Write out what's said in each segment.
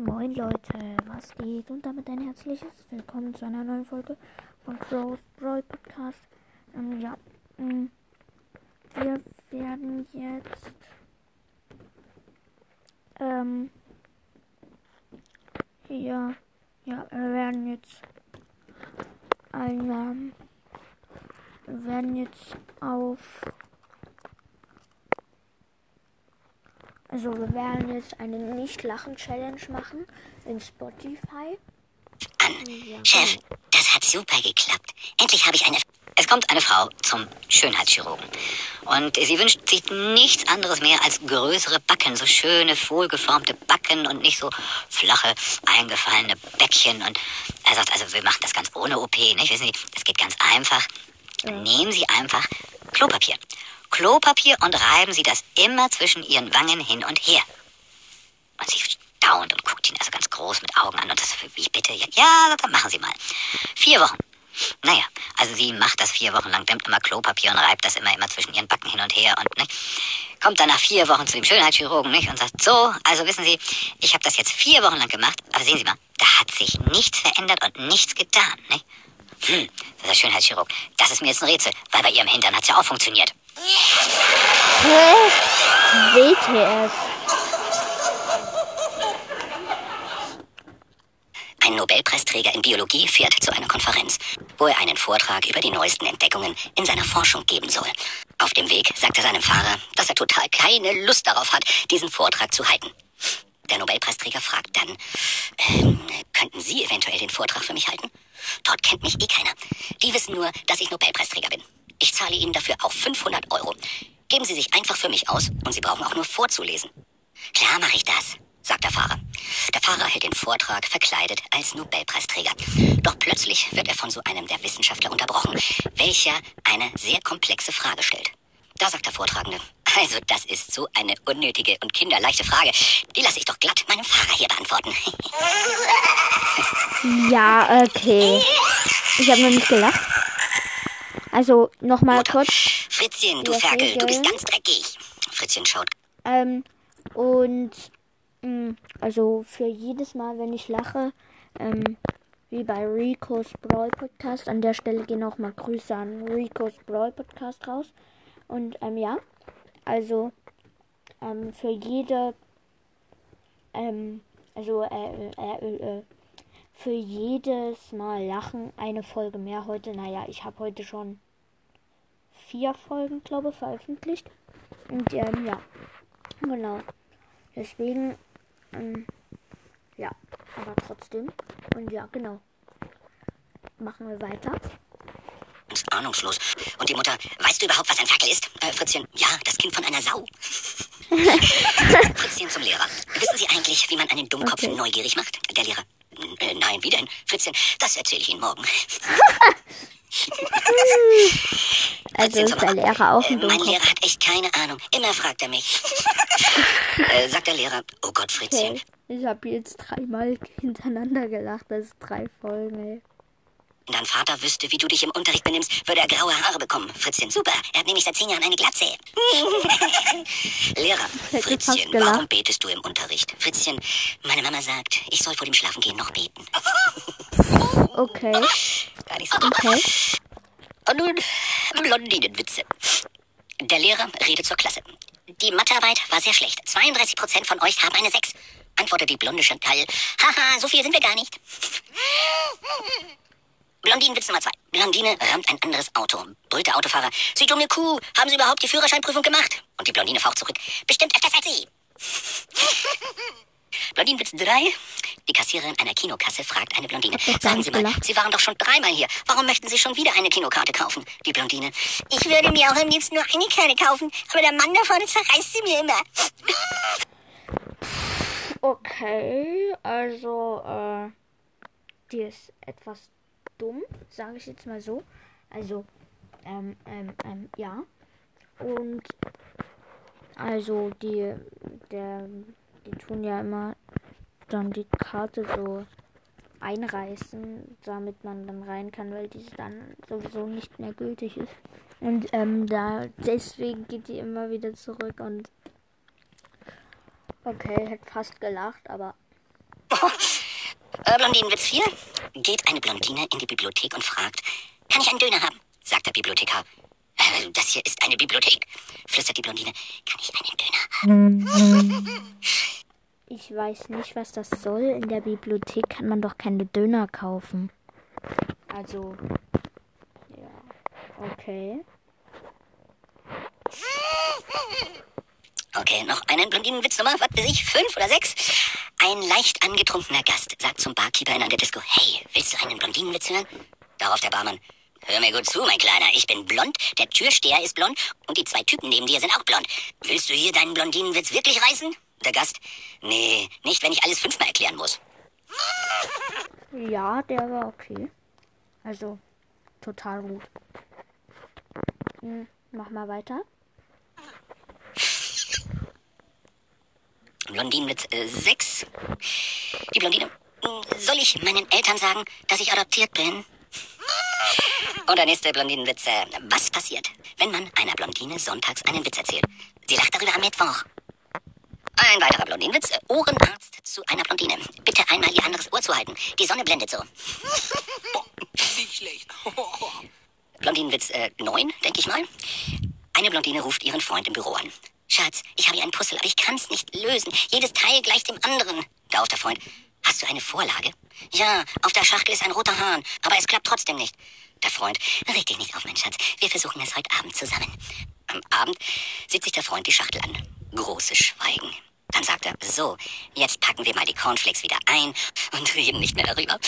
Moin Leute, was geht? Und damit ein herzliches Willkommen zu einer neuen Folge von Crow's Brawl Podcast. Ähm, ja, mh, wir werden jetzt ähm, hier, ja, wir werden jetzt ein, ähm, wir werden jetzt auf Also wir werden jetzt eine Nicht-Lachen-Challenge machen in Spotify. an. Chef, das hat super geklappt. Endlich habe ich eine. Es kommt eine Frau zum Schönheitschirurgen. Und sie wünscht sich nichts anderes mehr als größere Backen, so schöne, wohlgeformte Backen und nicht so flache, eingefallene Bäckchen. Und er sagt, also wir machen das ganz ohne OP, nicht? Wissen Sie, das geht ganz einfach. Nehmen Sie einfach Klopapier. Klopapier und reiben Sie das immer zwischen Ihren Wangen hin und her. Und sie staunt und guckt ihn also ganz groß mit Augen an. Und das, wie bitte? Ja, dann machen Sie mal. Vier Wochen. Naja, also sie macht das vier Wochen lang, nimmt immer Klopapier und reibt das immer, immer zwischen ihren Backen hin und her und ne, kommt dann nach vier Wochen zu dem Schönheitschirurgen nicht, und sagt, so, also wissen Sie, ich habe das jetzt vier Wochen lang gemacht, aber sehen Sie mal, da hat sich nichts verändert und nichts getan. Nicht? Hm, der Schönheitschirurg, das ist mir jetzt ein Rätsel, weil bei Ihrem Hintern hat's ja auch funktioniert. Hä? WTF? Ein Nobelpreisträger in Biologie fährt zu einer Konferenz, wo er einen Vortrag über die neuesten Entdeckungen in seiner Forschung geben soll. Auf dem Weg sagt er seinem Fahrer, dass er total keine Lust darauf hat, diesen Vortrag zu halten. Der Nobelpreisträger fragt dann, ähm, könnten Sie eventuell den Vortrag für mich halten? Dort kennt mich eh keiner. Die wissen nur, dass ich Nobelpreisträger bin. Ich zahle Ihnen dafür auch 500 Euro. Geben Sie sich einfach für mich aus und Sie brauchen auch nur vorzulesen. Klar mache ich das, sagt der Fahrer. Der Fahrer hält den Vortrag verkleidet als Nobelpreisträger. Doch plötzlich wird er von so einem der Wissenschaftler unterbrochen, welcher eine sehr komplexe Frage stellt. Da sagt der Vortragende, also das ist so eine unnötige und kinderleichte Frage. Die lasse ich doch glatt meinem Fahrer hier beantworten. Ja, okay. Ich habe noch nicht gelacht. Also nochmal Mutter, kurz. Fritzchen, du Ferkel, du bist ganz dreckig. Fritzchen schaut Ähm, und mh, also für jedes Mal, wenn ich lache, ähm, wie bei Rico's Brawl Podcast, an der Stelle gehen auch mal Grüße an Rico's Brawl Podcast raus. Und ähm, ja, also ähm, für jede, ähm, also äh, äh, äh, äh, für jedes Mal lachen eine Folge mehr heute. Naja, ich habe heute schon vier Folgen, glaube ich, veröffentlicht. Und ähm, ja. Genau. Deswegen, ähm, ja, aber trotzdem. Und ja, genau. Machen wir weiter. ganz ahnungslos. Und die Mutter, weißt du überhaupt, was ein Ferkel ist? Äh, Fritzchen, ja, das Kind von einer Sau. Fritzchen zum Lehrer. Wissen Sie eigentlich, wie man einen Dummkopf Okay. neugierig macht? Der Lehrer. Äh, nein, wie denn? Fritzchen, das erzähle ich Ihnen morgen. Also ist der Lehrer auch Äh, ein mein Dummkopf. Lehrer hat echt keine Ahnung. Immer fragt er mich. äh, sagt der Lehrer, oh Gott, Fritzchen. Okay. Ich habe jetzt dreimal hintereinander gelacht. Das ist drei Folgen, ey. Wenn dein Vater wüsste, wie du dich im Unterricht benimmst, würde er graue Haare bekommen. Fritzchen, super. Er hat nämlich seit zehn Jahren eine Glatze. Lehrer, Fritzchen, warum betest du im Unterricht? Fritzchen, meine Mama sagt, ich soll vor dem Schlafengehen noch beten. Okay. Gar nicht so. Okay. Und nun Blondinenwitze. Der Lehrer redet zur Klasse. Die Mathearbeit war sehr schlecht. 32 Prozent von euch haben eine 6. Antwortet die blonde Chantal. Haha, so viele sind wir gar nicht. Blondinenwitz Nummer 2. Blondine rammt ein anderes Auto. Brüllt der Autofahrer. Sie dumme Kuh, haben Sie überhaupt die Führerscheinprüfung gemacht? Und die Blondine faucht zurück. Bestimmt öfters als Sie. Blondinenwitz 3. Die Kassiererin einer Kinokasse fragt eine Blondine. Sagen Sie mal. Sie waren doch schon dreimal hier. Warum möchten Sie schon wieder eine Kinokarte kaufen? Die Blondine. Ich würde mir auch am liebsten nur eine Karte kaufen, aber der Mann da vorne zerreißt sie mir immer. Okay. Also, äh, die ist etwas dumm, sage ich jetzt mal so. Also, ähm, ähm, ähm, ja. Und also die, der, die tun ja immer dann die Karte so einreißen, damit man dann rein kann, weil die dann sowieso nicht mehr gültig ist. Und ähm, da deswegen geht die immer wieder zurück und okay, hätte fast gelacht, aber äh, Blondinenwitz 4. Geht eine Blondine in die Bibliothek und fragt, kann ich einen Döner haben? Sagt der Bibliothekar. Äh, das hier ist eine Bibliothek, flüstert die Blondine. Kann ich einen Döner haben? Ich weiß nicht, was das soll. In der Bibliothek kann man doch keine Döner kaufen. Also, ja, okay. Okay, noch einen Blondinenwitz Nummer, was weiß ich, fünf oder sechs? Ein leicht angetrunkener Gast sagt zum Barkeeper in einer Disco, hey, willst du einen Blondinenwitz hören? Darauf der Barmann, hör mir gut zu, mein Kleiner, ich bin blond, der Türsteher ist blond und die zwei Typen neben dir sind auch blond. Willst du hier deinen Blondinenwitz wirklich reißen? Der Gast, nee, nicht, wenn ich alles fünfmal erklären muss. Ja, der war okay. Also, total gut. Hm, mach mal weiter. Blondinenwitz äh, 6. Die Blondine. "Hm, Soll ich meinen Eltern sagen, dass ich adoptiert bin? Und der nächste Blondinenwitz. Äh, was passiert, wenn man einer Blondine sonntags einen Witz erzählt? Sie lacht darüber am Mittwoch. Ein weiterer Blondinenwitz. Äh, Ohrenarzt zu einer Blondine. Bitte einmal ihr anderes Ohr zuhalten. Die Sonne blendet so. Nicht schlecht. Blondinenwitz äh, 9, denke ich mal. Eine Blondine ruft ihren Freund im Büro an. Schatz, ich habe hier einen Puzzle, aber ich kann es nicht lösen. Jedes Teil gleich dem anderen. Darauf der Freund. Hast du eine Vorlage? Ja, auf der Schachtel ist ein roter Hahn, aber es klappt trotzdem nicht. Der Freund. Reg dich nicht auf, mein Schatz. Wir versuchen es heute Abend zusammen. Am Abend sieht sich der Freund die Schachtel an. Großes Schweigen. Dann sagt er, so, jetzt packen wir mal die Cornflakes wieder ein und reden nicht mehr darüber.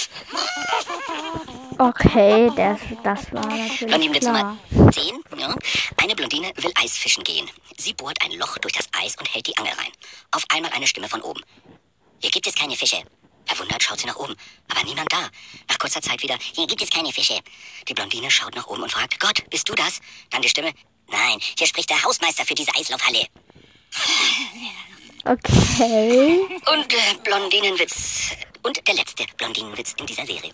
Okay, das, das war natürlich Blondinenwitz klar. Nummer 10. Ja. Eine Blondine will Eisfischen gehen. Sie bohrt ein Loch durch das Eis und hält die Angel rein. Auf einmal eine Stimme von oben. Hier gibt es keine Fische. Verwundert schaut sie nach oben, aber niemand da. Nach kurzer Zeit wieder, hier gibt es keine Fische. Die Blondine schaut nach oben und fragt, Gott, bist du das? Dann die Stimme, nein, hier spricht der Hausmeister für diese Eislaufhalle. Okay. Und äh, Blondinenwitz. Und der letzte Blondinenwitz in dieser Serie.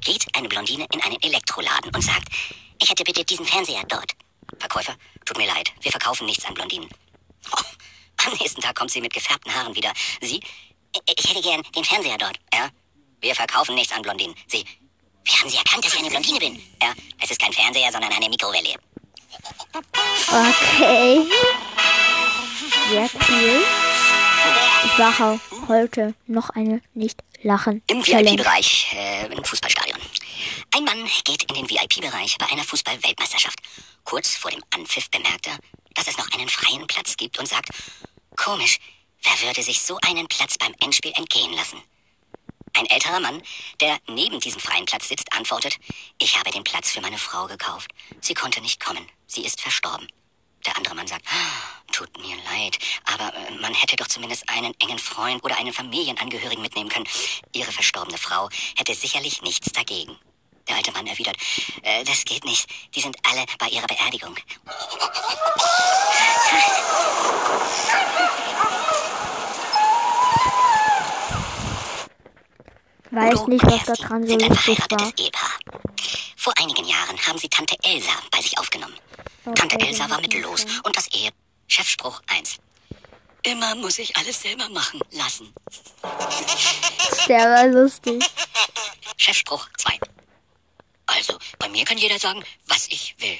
Geht eine Blondine in einen Elektroladen und sagt, ich hätte bitte diesen Fernseher dort. Verkäufer, tut mir leid, wir verkaufen nichts an Blondinen. Oh, am nächsten Tag kommt sie mit gefärbten Haaren wieder. Sie, "Ich- hätte gern den Fernseher dort. Ja, wir verkaufen nichts an Blondinen. Sie, wie haben Sie erkannt, dass ich eine Blondine bin? Ja, es ist kein Fernseher, sondern eine Mikrowelle. Okay. Sehr cool. Ich mache heute noch eine Nicht-Lachen. Im Challenge. VIP-Bereich, äh, im Fußballstadion. Ein Mann geht in den VIP-Bereich bei einer Fußball-Weltmeisterschaft. Kurz vor dem Anpfiff bemerkt er, dass es noch einen freien Platz gibt und sagt, komisch, wer würde sich so einen Platz beim Endspiel entgehen lassen? Ein älterer Mann, der neben diesem freien Platz sitzt, antwortet, ich habe den Platz für meine Frau gekauft. Sie konnte nicht kommen. Sie ist verstorben. Der andere Mann sagt, "Ah, tut mir leid, aber äh, man hätte doch zumindest einen engen Freund oder einen Familienangehörigen mitnehmen können. Ihre verstorbene Frau hätte sicherlich nichts dagegen. Der alte Mann erwidert, äh, das geht nicht. Die sind alle bei ihrer Beerdigung. Weiß nicht, was da dran so sind ein lustig war. verheiratetes Ehepaar. Vor einigen Jahren haben sie Tante Elsa bei sich aufgenommen. Tante Okay, Elsa war mittellos ich und das Ehe. Chefspruch 1. Immer muss ich alles selber machen lassen. Der war lustig. Chefspruch 2. Also, bei mir kann jeder sagen, was ich will.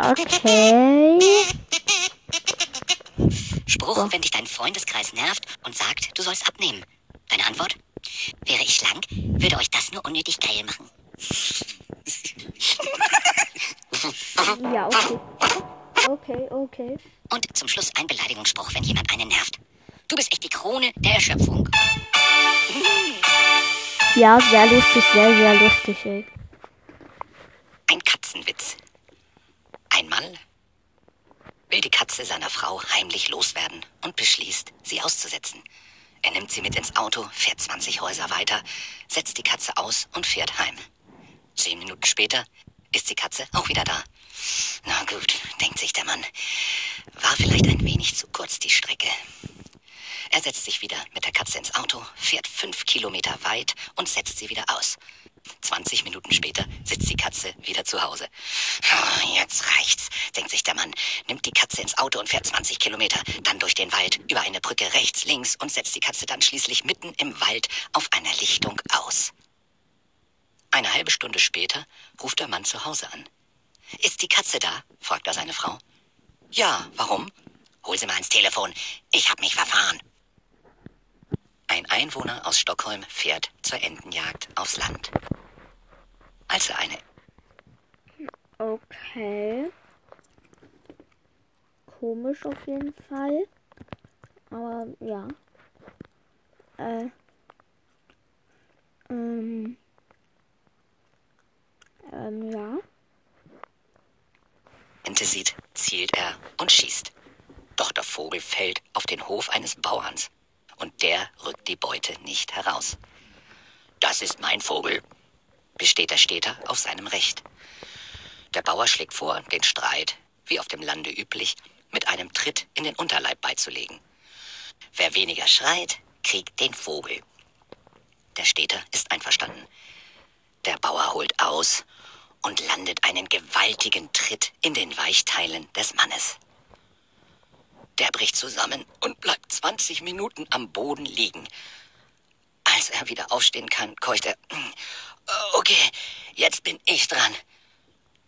Okay. Spruch, wenn dich dein Freundeskreis nervt und sagt, du sollst abnehmen. Deine Antwort? Wäre ich schlank, würde euch das nur unnötig geil machen. Ja, okay. Okay, okay. Und zum Schluss ein Beleidigungsspruch, wenn jemand einen nervt. Du bist echt die Krone der Erschöpfung. Ja, sehr lustig, sehr, sehr lustig, ey. Ein Katzenwitz. Einmal will die Katze seiner Frau heimlich loswerden und beschließt, sie auszusetzen. Er nimmt sie mit ins Auto, fährt 20 Häuser weiter, setzt die Katze aus und fährt heim. Zehn Minuten später ist die Katze auch wieder da. Na gut, denkt sich der Mann. War vielleicht ein wenig zu kurz die Strecke. Er setzt sich wieder mit der Katze ins Auto, fährt fünf Kilometer weit und setzt sie wieder aus. 20 Minuten später sitzt die Katze wieder zu Hause. Oh, jetzt reicht's, denkt sich der Mann, nimmt die Katze ins Auto und fährt 20 Kilometer, dann durch den Wald, über eine Brücke rechts, links und setzt die Katze dann schließlich mitten im Wald auf einer Lichtung aus. Eine halbe Stunde später ruft der Mann zu Hause an. Ist die Katze da? fragt er seine Frau. Ja, warum? Hol sie mal ins Telefon. Ich hab mich verfahren. Ein Einwohner aus Stockholm fährt zur Entenjagd aufs Land. Als er eine Okay. Komisch auf jeden Fall. Aber ja. Äh. Ähm. Ähm, ja. Ente sieht, zielt er und schießt. Doch der Vogel fällt auf den Hof eines Bauerns und der rückt die Beute nicht heraus. Das ist mein Vogel, besteht der Städter auf seinem Recht. Der Bauer schlägt vor, den Streit, wie auf dem Lande üblich, mit einem Tritt in den Unterleib beizulegen. Wer weniger schreit, kriegt den Vogel. Der Städter ist einverstanden. Der Bauer holt aus und landet einen gewaltigen Tritt in den Weichteilen des Mannes. Der bricht zusammen und bleibt 20 Minuten am Boden liegen. Als er wieder aufstehen kann, keucht er. Okay, jetzt bin ich dran.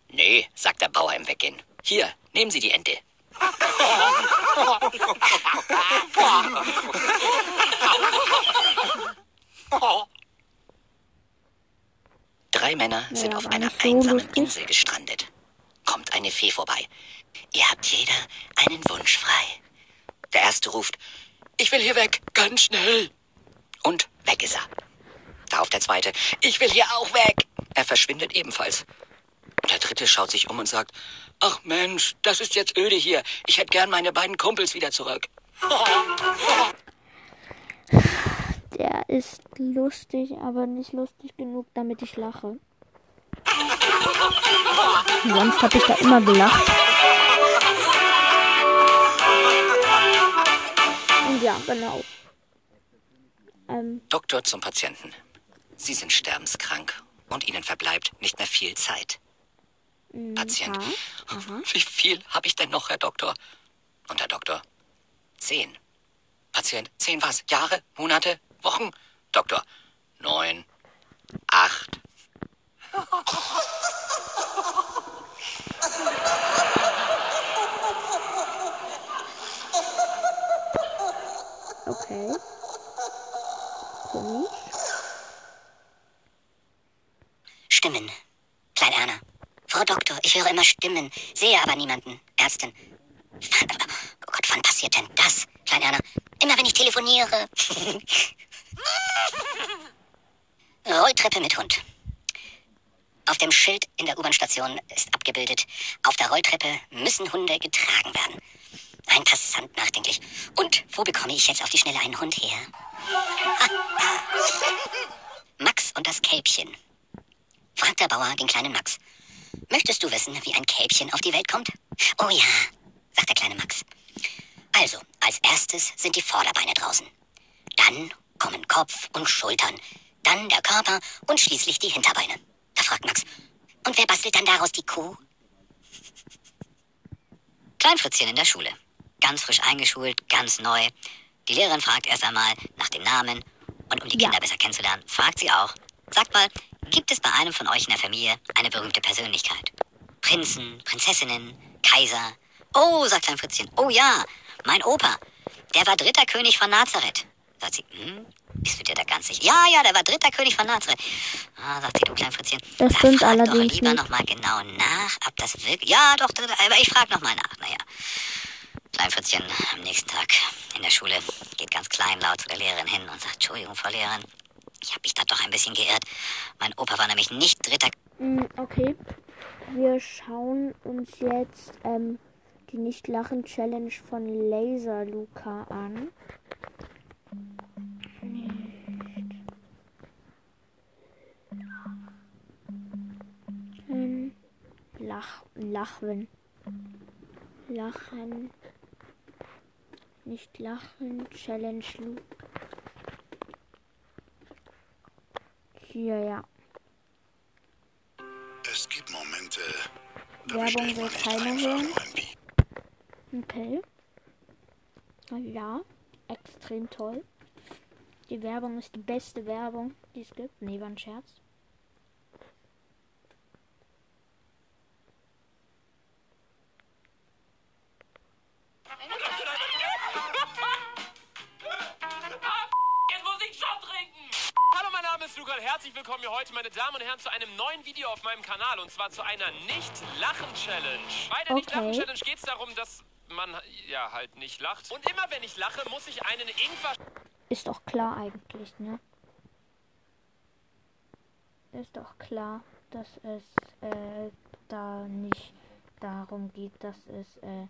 Nee, sagt der Bauer im Weggehen. Hier, nehmen Sie die Ente. Drei Männer sind Ja, auf einer so einsamen lustig. Insel gestrandet. Kommt eine Fee vorbei. Ihr habt jeder einen Wunsch frei. Der erste ruft, ich will hier weg, ganz schnell. Und weg ist er. Darauf der zweite, ich will hier auch weg. Er verschwindet ebenfalls. Und der dritte schaut sich um und sagt, ach Mensch, das ist jetzt öde hier. Ich hätte gern meine beiden Kumpels wieder zurück. Der ist lustig, aber nicht lustig genug, damit ich lache. Sonst habe ich da immer gelacht. Ja, genau. Ähm, Doktor zum Patienten. Sie sind sterbenskrank und Ihnen verbleibt nicht mehr viel Zeit. Patient. Wie viel habe ich denn noch, Herr Doktor? Und der Doktor. Zehn. Patient. Zehn was? Jahre? Monate? Wochen? Doktor. Neun. Acht. okay. Komisch. Stimmen. Klein Erna. Frau Doktor, ich höre immer Stimmen, sehe aber niemanden. Ärztin. Oh Gott, wann passiert denn das? Klein Erna. Immer wenn ich telefoniere. Rolltreppe mit Hund. Auf dem Schild in der U-Bahn-Station ist abgebildet, auf der Rolltreppe müssen Hunde getragen werden. Ein Passant nachdenklich. Und wo bekomme ich jetzt auf die Schnelle einen Hund her? Max und das Kälbchen. Fragt der Bauer den kleinen Max. Möchtest du wissen, wie ein Kälbchen auf die Welt kommt? Oh ja, sagt der kleine Max. Also, als erstes sind die Vorderbeine draußen. Dann kommen Kopf und Schultern. Dann der Körper und schließlich die Hinterbeine. Da fragt Max. Und wer bastelt dann daraus die Kuh? Kleinfritzchen in der Schule. Ganz frisch eingeschult, ganz neu. Die Lehrerin fragt erst einmal nach dem Namen und um die Ja. Kinder besser kennenzulernen, fragt sie auch, sagt mal, gibt es bei einem von euch in der Familie eine berühmte Persönlichkeit? Prinzen, Prinzessinnen, Kaiser? Oh, sagt Klein Fritzchen, oh ja, mein Opa, der war dritter König von Nazareth. Sagt sie, hm, bist du dir da ganz sicher? Ja, ja, der war dritter König von Nazareth. Ah, sagt sie, du Klein Fritzchen. Das da stimmt frag allerdings doch lieber nochmal genau nach, ob das wirklich... Ja, doch, doch, aber ich frag nochmal nach, naja. Kleinfritzchen am nächsten Tag in der Schule geht ganz kleinlaut zu der Lehrerin hin und sagt, Entschuldigung, Frau Lehrerin, ich habe mich da doch ein bisschen geirrt. Mein Opa war nämlich nicht dritter Mm, Okay. Wir schauen uns jetzt ähm, die Nicht-Lachen-Challenge von Laser Luca an. Ähm, Lach, Lachen. Lachen. Nicht lachen. Challenge Loop. Hier, ja. Es gibt Momente. Da Werbung wird keine hören. Okay. Ah, ja, extrem toll. Die Werbung ist die beste Werbung, die es gibt. Nee, war ein Scherz. Damen und Herren, zu einem neuen Video auf meinem Kanal und zwar zu einer Nicht-Lachen-Challenge. Bei der Okay. Nicht-Lachen-Challenge geht es darum, dass man ja halt nicht lacht. Und immer wenn ich lache, muss ich einen Ingwer Ist doch klar eigentlich, ne? Ist doch klar, dass es äh, da nicht darum geht, dass es äh,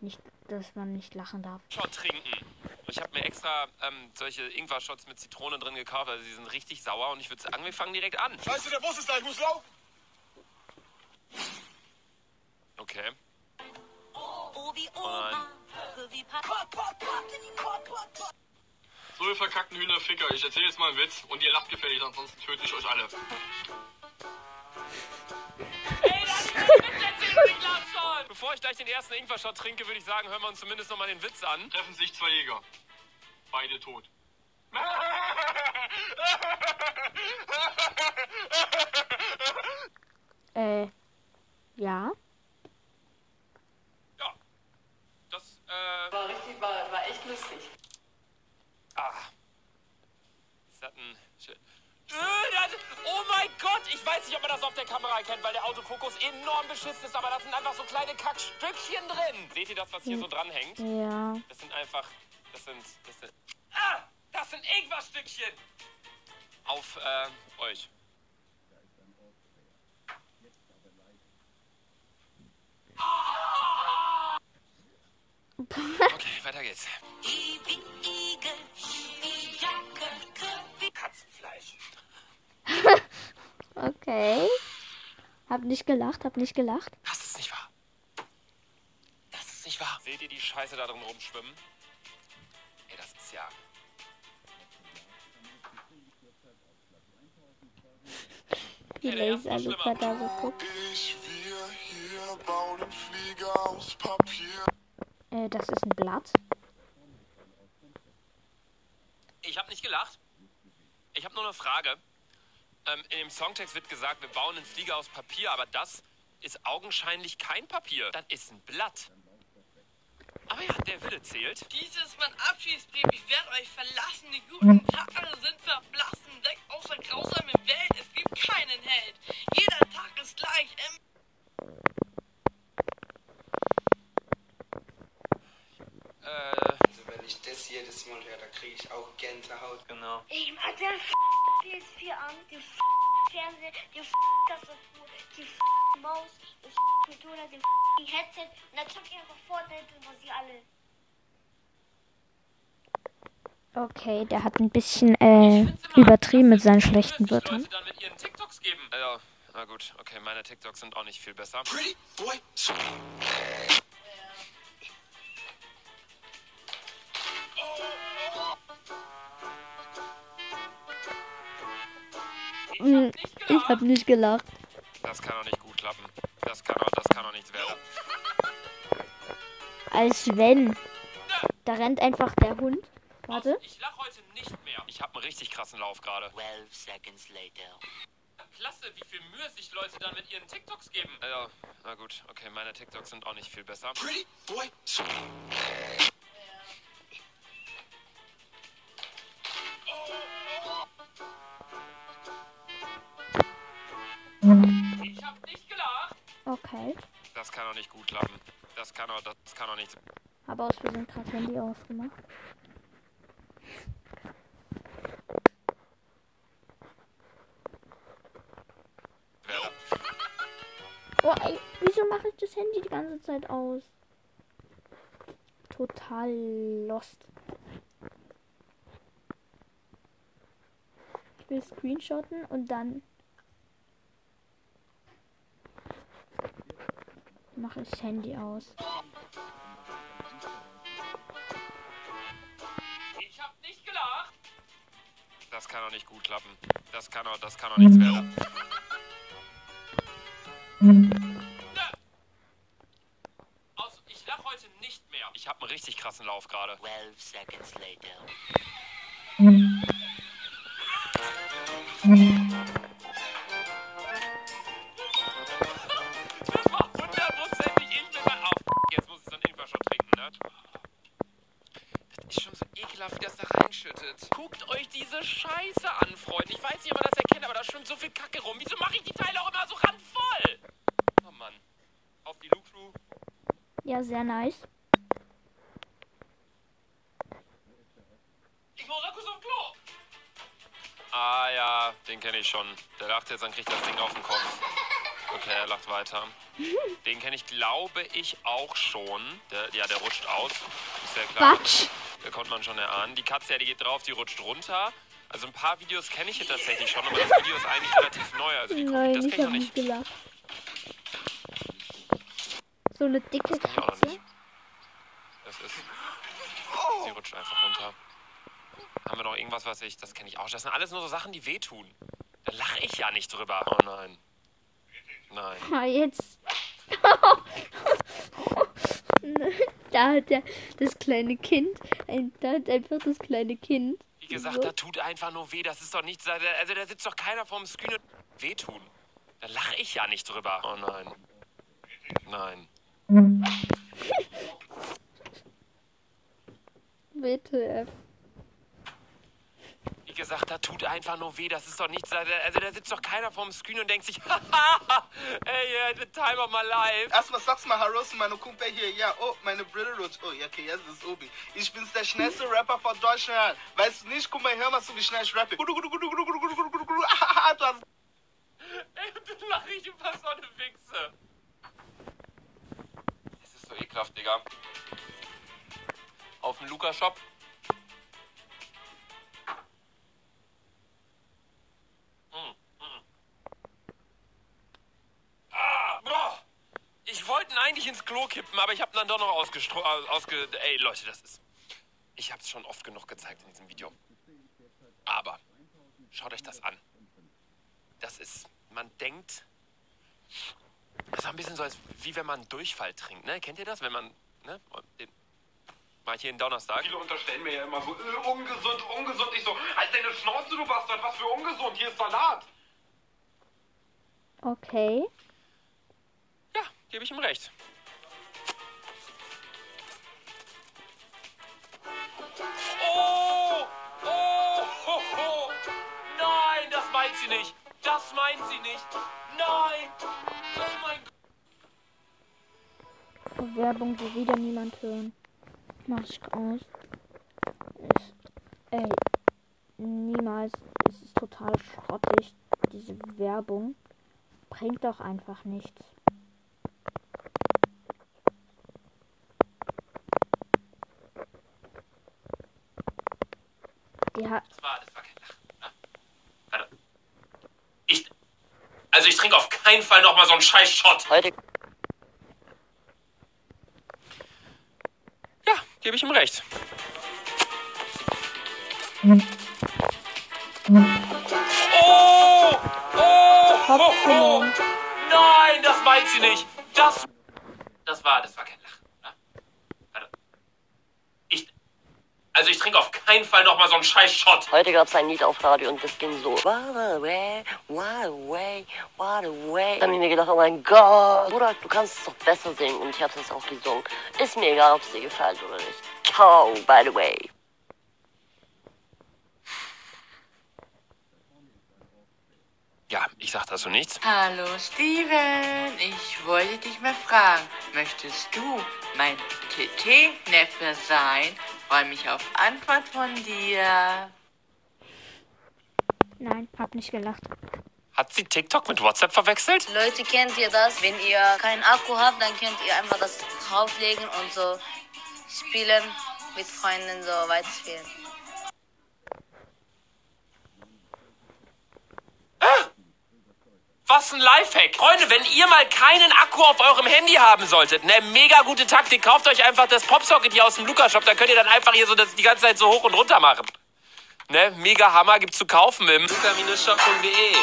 nicht, dass man nicht lachen darf. Shot trinken. Ich habe mir extra ähm, solche Ingwer-Shots mit Zitrone drin gekauft, also sie sind richtig sauer und ich würde sagen, wir fangen direkt an. Scheiße, der Bus ist da, ich muss laufen. Okay. Oh nein. So, ihr verkackten Hühnerficker, ich erzähle jetzt mal einen Witz und ihr lacht gefällig, ansonsten töte ich euch alle. Bevor ich gleich den ersten Ingwer-Shot trinke, würde ich sagen, hören wir uns zumindest noch mal den Witz an. Treffen sich zwei Jäger. Beide tot. Äh, ja. Ja. Erkennt, weil der Autofokus enorm beschissen ist, aber da sind einfach so kleine Kackstückchen drin. Seht ihr das, was hier so dranhängt? Ja. Das sind einfach. Das sind. Das sind. Ah! Das sind Ingwerstückchen! Auf, äh, euch. Okay, weiter geht's. Katzenfleisch. Okay. Hab nicht gelacht, hab nicht gelacht. Das ist nicht wahr. Das ist nicht wahr. Seht ihr die Scheiße da drin rumschwimmen? Ey, das ist ja. Erste Laser schlimmer. da so guckt. Ich, wir hier bauen einen Flieger aus Papier. Äh, das ist ein Blatt. Ich habe nicht gelacht. Ich habe nur eine Frage. Ähm, in dem Songtext wird gesagt, wir bauen einen Flieger aus Papier, aber das ist augenscheinlich kein Papier. Das ist ein Blatt. Aber ja, der Wille zählt. Dies ist mein Abschiedsbrief. Ich werde euch verlassen. Die guten Tage sind verblassen. Weg aus der grausamen Welt. Es gibt keinen Held. Jeder Tag ist gleich. Im Äh, Also wenn ich das jedes Mal höre, da kriege ich auch Gänsehaut. genau. Ich mach den PS4 an, die Fernseher, die Tastatur, die Maus, das Controller, den Headset und dann zock ich einfach Fortnite was sie alle. Okay, der hat ein bisschen äh, übertrieben mit seinen schlechten Die Wörtern. dann mit ihren TikToks geben. Ja, na gut. Okay, meine TikToks sind auch nicht viel besser. Pretty boy, Hm, Ich hab nicht gelacht. Das kann doch nicht gut klappen. Das kann doch, das kann doch nichts werden. Als wenn. Da rennt einfach der Hund. Warte. Ich lach heute nicht mehr. Ich habe einen richtig krassen Lauf gerade. 12 seconds later. Klasse, wie viel Mühe sich Leute dann mit ihren TikToks geben. Ja, na gut. Okay, meine TikToks sind auch nicht viel besser. pretty boy. Okay. Das kann doch nicht gut klappen. Das kann doch, das kann doch nicht. Habe aus Versehen gerade Handy ausgemacht. Oh, ey, wieso mache ich das Handy die ganze Zeit aus? Total lost. Ich will screenshotten und dann mache das Handy aus. Ich hab nicht gelacht. Das kann doch nicht gut klappen. Das kann doch, das kann doch nichts werden. Ne. Also, ich lach heute nicht mehr. Ich hab einen richtig krassen Lauf gerade. 12 seconds later. Hm. Jetzt, dann kriegt das Ding auf den Kopf. Okay, er lacht weiter. Den kenne ich, glaube ich, auch schon. Der, ja, der rutscht aus. Ist ja klar. Quatsch. Da konnte man schon erahnen. Die Katze, ja, die geht drauf, die rutscht runter. Also ein paar Videos kenne ich hier tatsächlich schon, aber das Video ist eigentlich relativ neu. Also die, Nein, das ich ich nicht noch nicht. gelacht. So eine dicke Das kenn ich auch noch Katze. nicht. Das ist. Sie rutscht einfach runter. Haben wir noch irgendwas, was ich. Das kenne ich auch. Das sind alles nur so Sachen, die wehtun. Da lache ich ja nicht drüber. Oh nein. Nein. Ah, jetzt. da hat der, das kleine Kind, da hat einfach das kleine Kind. Wie gesagt, so- da tut einfach nur weh. Das ist doch nichts. Also da sitzt doch keiner vorm Screen und wehtun. Da lache ich ja nicht drüber. Oh nein. Nein. WTF gesagt hat, tut einfach nur weh. Das ist doch nichts. Also, also da sitzt doch keiner vorm Screen und denkt sich, haha, ey, the time of my life. Erstmal sag's mal, Harosen, meine Kumpel hier. Ja, oh, meine Brille rutscht. Oh, ja, okay, jetzt ist Obi. Ich bin's der schnellste Rapper von Deutschland. Weißt du nicht, guck mal, hör mal so, wie schnell ich rappe. Du hast... Ey, du lach ich über so eine Wichse. Das ist so ekelhaft, Digga. Auf dem Luca-Shop eigentlich ins Klo kippen, aber ich habe dann doch noch ausgestro äh, ausge... Ey, Leute, das ist... Ich habe es schon oft genug gezeigt in diesem Video. Aber schaut euch das an. Das ist... Man denkt... Das ist ein bisschen so, als wie wenn man Durchfall trinkt, ne? Kennt ihr das? Wenn man... Ne? Den, mal hier einen Donnerstag. Viele unterstellen mir ja immer so, äh, ungesund, ungesund. Ich so, halt deine Schnauze, du Bastard, was für ungesund, hier ist Salat. Okay. Gebe ich ihm recht. Oh! Oh! Ho, ho. Nein, das meint sie nicht. Das meint sie nicht. Nein! Oh mein Gott. Werbung will wieder niemand hören. Mach ich aus. Ey, niemals. Es ist total schrottig. Diese Werbung bringt doch einfach nichts. Hat, Das war, das war kein Lachen. ne? Warte. Ich. Also ich trinke auf keinen Fall nochmal so einen scheiß Shot. Heute Ja, gebe ich ihm recht. Oh! Oh! Oh! oh. Nein, das meint sie nicht. Das. Das war, das war kein Lachen. ne? Warte. Ich. Also ich trinke auf keinen Fall nochmal so einen scheiß Shot. Heute gab es ein Lied auf Radio und das ging so. What away, what away, what away. Da hab ich mir gedacht, oh mein Gott. Bruder, du kannst es doch besser singen. Und ich habe es auch gesungen. Ist mir egal, ob es dir gefällt oder nicht. Ciao, by the way. Ja, ich sag dazu nichts. Hallo Steven, ich wollte dich mal fragen, möchtest du mein TT-Neffe sein? Freue mich auf Antwort von dir. nein, hab nicht gelacht. Hat sie TikTok mit WhatsApp verwechselt? Leute, kennt ihr das? Wenn ihr keinen Akku habt, dann könnt ihr einfach das drauflegen und so spielen, mit Freunden so weiterspielen. Was ein Lifehack. Freunde, wenn ihr mal keinen Akku auf eurem Handy haben solltet, ne, mega gute Taktik, kauft euch einfach das Popsocket hier aus dem Luca-Shop, da könnt ihr dann einfach hier so das die ganze Zeit so hoch und runter machen. Ne, mega Hammer, gibt's zu kaufen im luca-shop.de.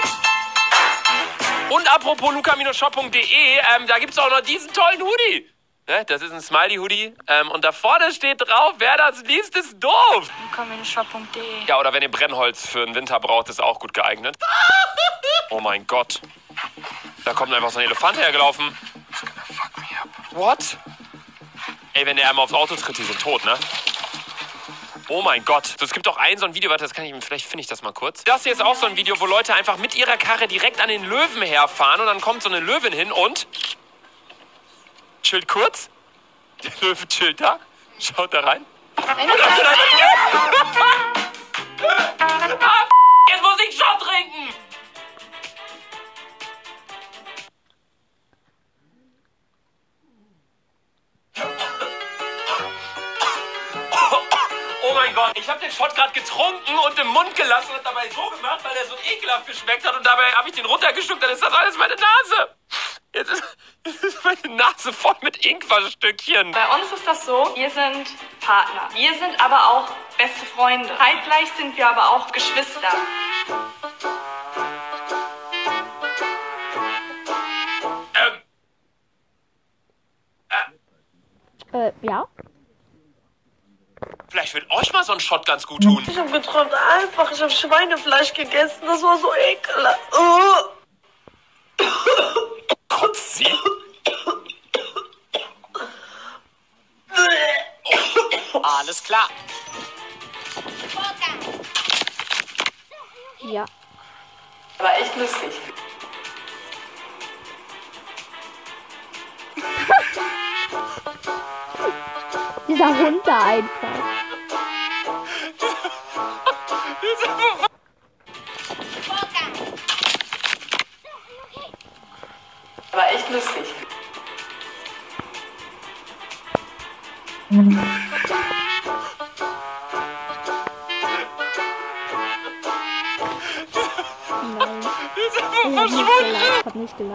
Und apropos luca-shop.de, ähm, da gibt's auch noch diesen tollen Hoodie. Ne? Das ist ein Smiley-Hoodie. Ähm, und da vorne steht drauf, wer das liest, ist doof. Willkommen Ja, oder wenn ihr Brennholz für den Winter braucht, ist auch gut geeignet. Oh mein Gott. Da kommt einfach so ein Elefant hergelaufen. What? Ey, wenn der einmal aufs Auto tritt, die sind tot, ne? Oh mein Gott. So, es gibt auch ein so ein Video, warte, das kann ich, vielleicht finde ich das mal kurz. Das hier ist auch so ein Video, wo Leute einfach mit ihrer Karre direkt an den Löwen herfahren und dann kommt so eine Löwin hin und chillt kurz. Der Löwe chillt da, schaut da rein. Ah, jetzt muss ich Shot trinken! Oh mein Gott, ich habe den Shot gerade getrunken und im Mund gelassen und dabei so gemacht, weil er so ekelhaft geschmeckt hat und dabei habe ich den runtergeschluckt, dann ist das alles meine Nase. Jetzt ist, jetzt ist meine Nase voll mit Ingwerstückchen. Bei uns ist das so, wir sind Partner. Wir sind aber auch beste Freunde. Zeitgleich sind wir aber auch Geschwister. Äh, ja. Vielleicht wird euch mal so ein Shot ganz gut tun. Ich habe geträumt, einfach, ich habe Schweinefleisch gegessen. Das war so ekelhaft. Oh. Sie? Alles klar. Ja. Aber echt lustig. Dieser Hund da einfach.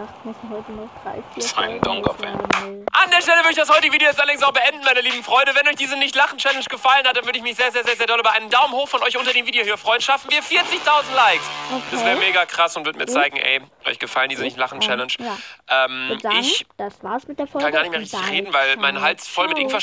gelacht. Müssen heute noch drei, vier Sein Folgen Donkerfan. hochladen. An der Stelle würde ich das heutige Video jetzt allerdings auch beenden, meine lieben Freunde. Wenn euch diese Nicht-Lachen-Challenge gefallen hat, dann würde ich mich sehr, sehr, sehr, sehr doll über einen Daumen hoch von euch unter dem Video hier freuen. Schaffen wir 40.000 Likes. Das wäre mega krass und würde mir zeigen, ey, euch gefallen diese Nicht-Lachen-Challenge. Ja. Ähm, Ich das war's mit der Folge. kann gar nicht mehr richtig reden, weil mein. Hals voll mit. Ingwer